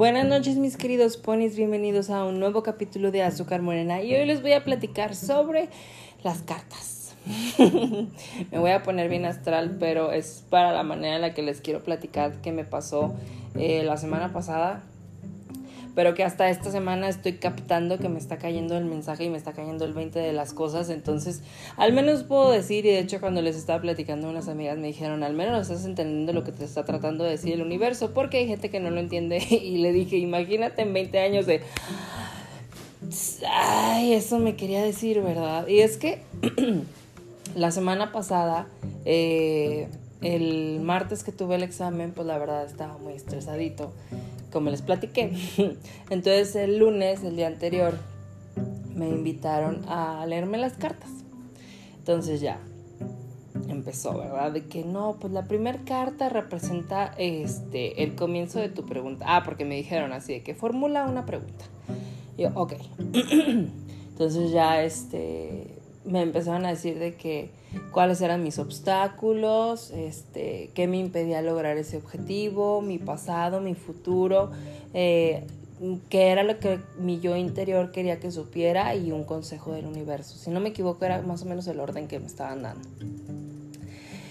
Buenas noches mis queridos ponis, bienvenidos a un nuevo capítulo de Azúcar Morena. Y hoy les voy a platicar sobre las cartas. me voy a poner bien astral, pero es para la manera en la que les quiero platicar que me pasó eh, la semana pasada pero que hasta esta semana estoy captando que me está cayendo el mensaje y me está cayendo el 20 de las cosas, entonces al menos puedo decir, y de hecho cuando les estaba platicando unas amigas me dijeron, al menos estás entendiendo lo que te está tratando de decir el universo, porque hay gente que no lo entiende. Y le dije, imagínate en 20 años de... Ay, eso me quería decir, ¿verdad? Y es que la semana pasada, eh, el martes que tuve el examen, pues la verdad estaba muy estresadito como les platiqué. Entonces el lunes, el día anterior, me invitaron a leerme las cartas. Entonces ya empezó, ¿verdad? De que no, pues la primera carta representa este el comienzo de tu pregunta. Ah, porque me dijeron así de que formula una pregunta. Y yo, ok. Entonces ya este me empezaron a decir de que cuáles eran mis obstáculos, este, qué me impedía lograr ese objetivo, mi pasado, mi futuro, eh, qué era lo que mi yo interior quería que supiera y un consejo del universo. Si no me equivoco era más o menos el orden que me estaban dando.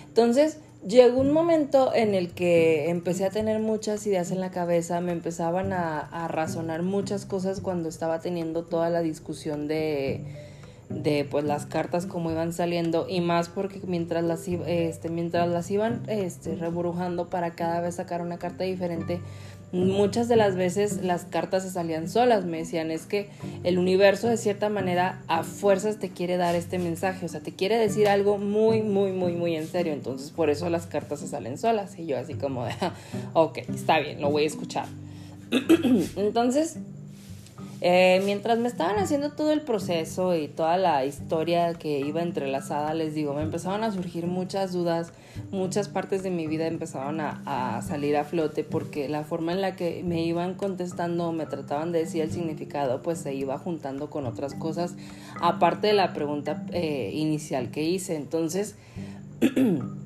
Entonces, llegó un momento en el que empecé a tener muchas ideas en la cabeza, me empezaban a, a razonar muchas cosas cuando estaba teniendo toda la discusión de de pues las cartas como iban saliendo y más porque mientras las este mientras las iban este reburujando para cada vez sacar una carta diferente muchas de las veces las cartas se salían solas. Me decían es que el universo de cierta manera a fuerzas te quiere dar este mensaje o sea te quiere decir algo muy muy muy muy en serio entonces por eso las cartas se salen solas y yo así como de ok está bien lo voy a escuchar entonces eh, mientras me estaban haciendo todo el proceso y toda la historia que iba entrelazada, les digo, me empezaban a surgir muchas dudas, muchas partes de mi vida empezaban a, salir a flote porque la forma en la que me iban contestando me trataban de decir el significado, pues se iba juntando con otras cosas, aparte de la pregunta eh, inicial que hice. Entonces,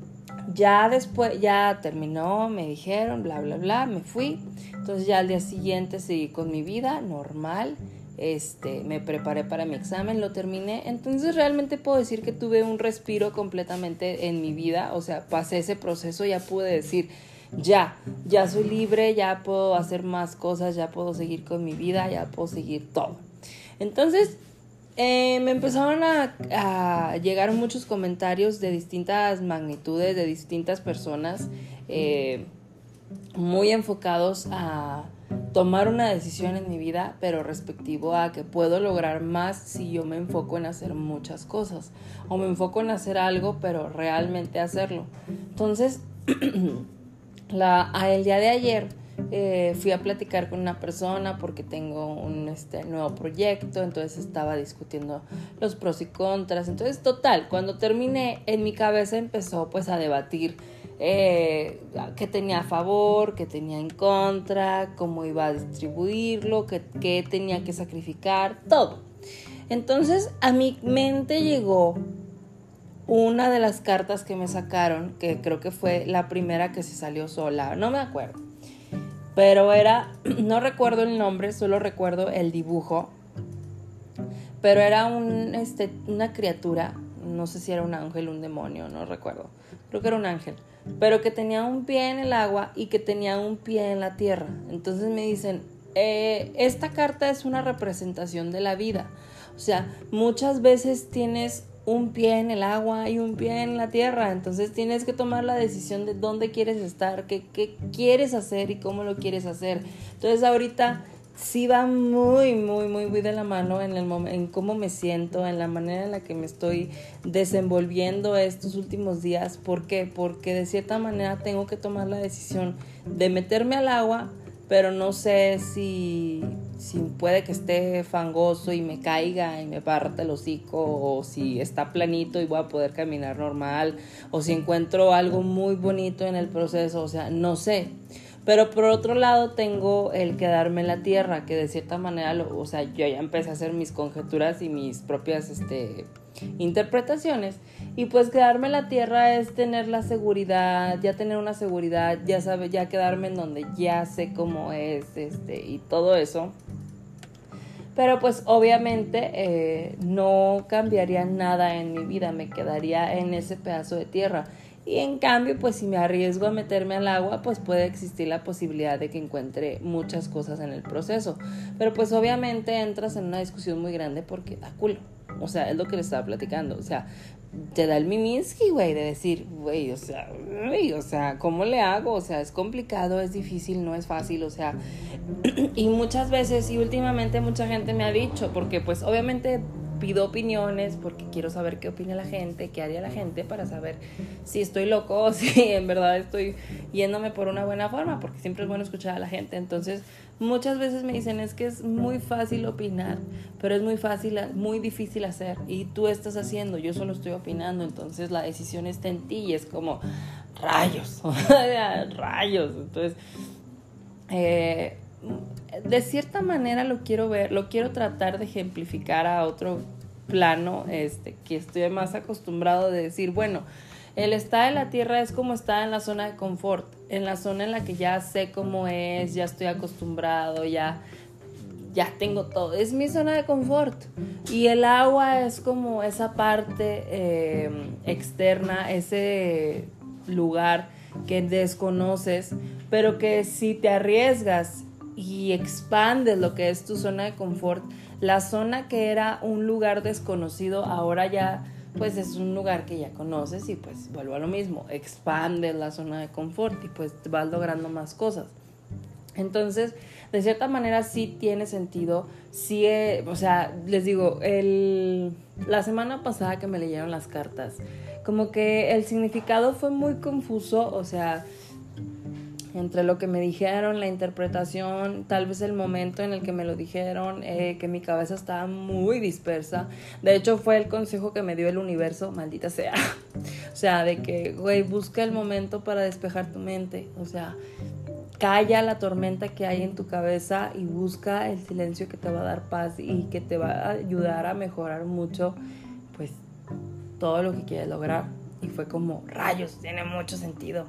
ya después, ya terminó, me dijeron, bla, bla, bla, me fui. Entonces ya al día siguiente seguí con mi vida normal. Este, me preparé para mi examen, lo terminé. Entonces realmente puedo decir que tuve un respiro completamente en mi vida. O sea, pasé ese proceso, ya pude decir, ya, ya soy libre, ya puedo hacer más cosas, ya puedo seguir con mi vida, ya puedo seguir todo. Entonces, eh, me empezaron a, llegar muchos comentarios de distintas magnitudes, de distintas personas, eh, muy enfocados a tomar una decisión en mi vida, pero respectivo a que puedo lograr más si yo me enfoco en hacer muchas cosas, o me enfoco en hacer algo, pero realmente hacerlo. Entonces, el día de ayer, eh, fui a platicar con una persona porque tengo un este, nuevo proyecto, entonces estaba discutiendo los pros y contras. Entonces, total, cuando terminé, en mi cabeza empezó pues a debatir eh, qué tenía a favor, qué tenía en contra, cómo iba a distribuirlo, qué, qué tenía que sacrificar, todo. Entonces a mi mente llegó una de las cartas que me sacaron, que creo que fue la primera que se salió sola, no me acuerdo pero era, no recuerdo el nombre, solo recuerdo el dibujo. Pero era un, este, una criatura, no sé si era un ángel, un demonio, no recuerdo. Creo que era un ángel. Pero que tenía un pie en el agua y que tenía un pie en la tierra. Entonces me dicen, eh, esta carta es una representación de la vida. O sea, muchas veces tienes un pie en el agua y un pie en la tierra. Entonces tienes que tomar la decisión de dónde quieres estar, qué, qué quieres hacer y cómo lo quieres hacer. Entonces ahorita sí va muy, muy, muy, muy de la mano en, el en cómo me siento, en la manera en la que me estoy desenvolviendo estos últimos días. ¿Por qué? Porque de cierta manera tengo que tomar la decisión de meterme al agua pero no sé si, si puede que esté fangoso y me caiga y me parte el hocico, o si está planito y voy a poder caminar normal, o si encuentro algo muy bonito en el proceso, o sea, no sé. Pero por otro lado tengo el quedarme en la tierra, que de cierta manera, o sea, yo ya empecé a hacer mis conjeturas y mis propias, este, interpretaciones. Y pues quedarme en la tierra es tener la seguridad, ya tener una seguridad, ya sabe, ya quedarme en donde ya sé cómo es, este, y todo eso. Pero pues obviamente eh, no cambiaría nada en mi vida, me quedaría en ese pedazo de tierra. Y en cambio, pues si me arriesgo a meterme al agua, pues puede existir la posibilidad de que encuentre muchas cosas en el proceso. Pero pues obviamente entras en una discusión muy grande porque da culo. O sea, es lo que le estaba platicando. O sea, te da el miminsky, güey, de decir, güey, o sea, güey, o sea, ¿cómo le hago? O sea, es complicado, es difícil, no es fácil, o sea, y muchas veces y últimamente mucha gente me ha dicho, porque pues obviamente pido opiniones porque quiero saber qué opina la gente, qué haría la gente para saber si estoy loco o si en verdad estoy yéndome por una buena forma, porque siempre es bueno escuchar a la gente. Entonces, muchas veces me dicen es que es muy fácil opinar, pero es muy fácil, muy difícil hacer. Y tú estás haciendo, yo solo estoy opinando, entonces la decisión está en ti y es como rayos, rayos. Entonces, eh, de cierta manera lo quiero ver, lo quiero tratar de ejemplificar a otro plano, este, que estoy más acostumbrado de decir, bueno, el estar en la tierra es como estar en la zona de confort, en la zona en la que ya sé cómo es, ya estoy acostumbrado, ya, ya tengo todo. Es mi zona de confort. Y el agua es como esa parte eh, externa, ese lugar que desconoces, pero que si te arriesgas y expandes lo que es tu zona de confort, la zona que era un lugar desconocido ahora ya pues es un lugar que ya conoces y pues vuelvo a lo mismo, expandes la zona de confort y pues vas logrando más cosas. Entonces, de cierta manera sí tiene sentido, sí, eh, o sea, les digo, el, la semana pasada que me leyeron las cartas, como que el significado fue muy confuso, o sea, entre lo que me dijeron, la interpretación, tal vez el momento en el que me lo dijeron, eh, que mi cabeza estaba muy dispersa. De hecho, fue el consejo que me dio el universo, maldita sea. o sea, de que, güey, busca el momento para despejar tu mente. O sea, calla la tormenta que hay en tu cabeza y busca el silencio que te va a dar paz y que te va a ayudar a mejorar mucho, pues, todo lo que quieres lograr. Y fue como, rayos, tiene mucho sentido.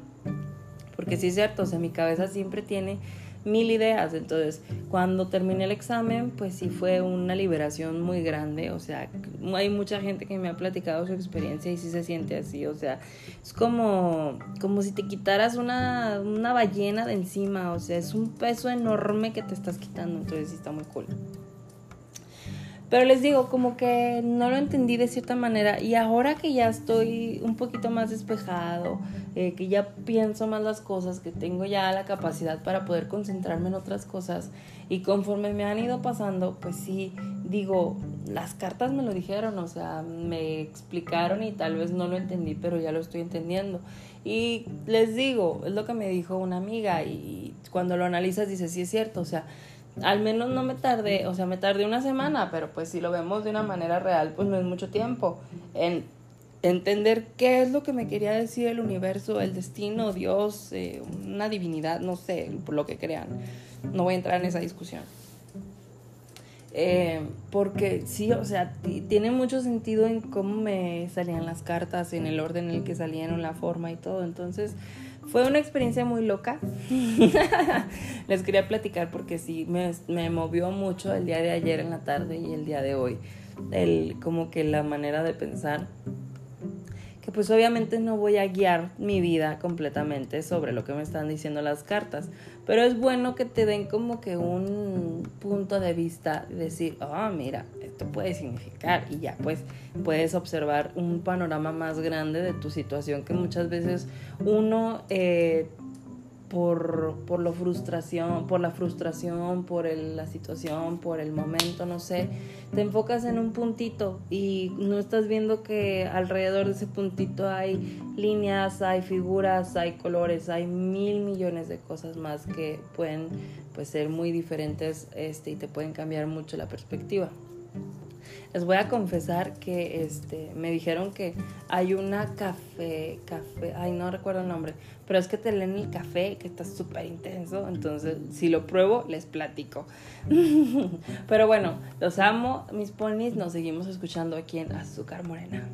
Porque sí es cierto, o sea, mi cabeza siempre tiene mil ideas. Entonces, cuando terminé el examen, pues sí fue una liberación muy grande. O sea, hay mucha gente que me ha platicado su experiencia y sí se siente así. O sea, es como, como si te quitaras una, una ballena de encima. O sea, es un peso enorme que te estás quitando. Entonces sí está muy cool. Pero les digo, como que no lo entendí de cierta manera y ahora que ya estoy un poquito más despejado, eh, que ya pienso más las cosas, que tengo ya la capacidad para poder concentrarme en otras cosas y conforme me han ido pasando, pues sí, digo, las cartas me lo dijeron, o sea, me explicaron y tal vez no lo entendí, pero ya lo estoy entendiendo. Y les digo, es lo que me dijo una amiga y cuando lo analizas dices, sí es cierto, o sea, al menos no me tardé, o sea, me tardé una semana, pero pues si lo vemos de una manera real, pues no es mucho tiempo en entender qué es lo que me quería decir el universo, el destino, Dios, eh, una divinidad, no sé, lo que crean. No voy a entrar en esa discusión. Eh, porque sí, o sea, tiene mucho sentido en cómo me salían las cartas, en el orden en el que salían, la forma y todo. Entonces, fue una experiencia muy loca. Les quería platicar porque sí, me, me, movió mucho el día de ayer en la tarde y el día de hoy. El, como que la manera de pensar. Que pues obviamente no voy a guiar mi vida completamente sobre lo que me están diciendo las cartas. Pero es bueno que te den como que un punto de vista decir, ah, mira, esto puede significar. Y ya pues puedes observar un panorama más grande de tu situación que muchas veces uno eh, por, por, la frustración, por la frustración, por la situación, por el momento, no sé, te enfocas en un puntito y no estás viendo que alrededor de ese puntito hay líneas, hay figuras, hay colores, hay mil millones de cosas más que pueden pues, ser muy diferentes este, y te pueden cambiar mucho la perspectiva. Les voy a confesar que este, me dijeron que hay una café, café, ay, no recuerdo el nombre, pero es que te leen el café que está súper intenso, entonces si lo pruebo les platico. pero bueno, los amo, mis ponis, nos seguimos escuchando aquí en Azúcar Morena.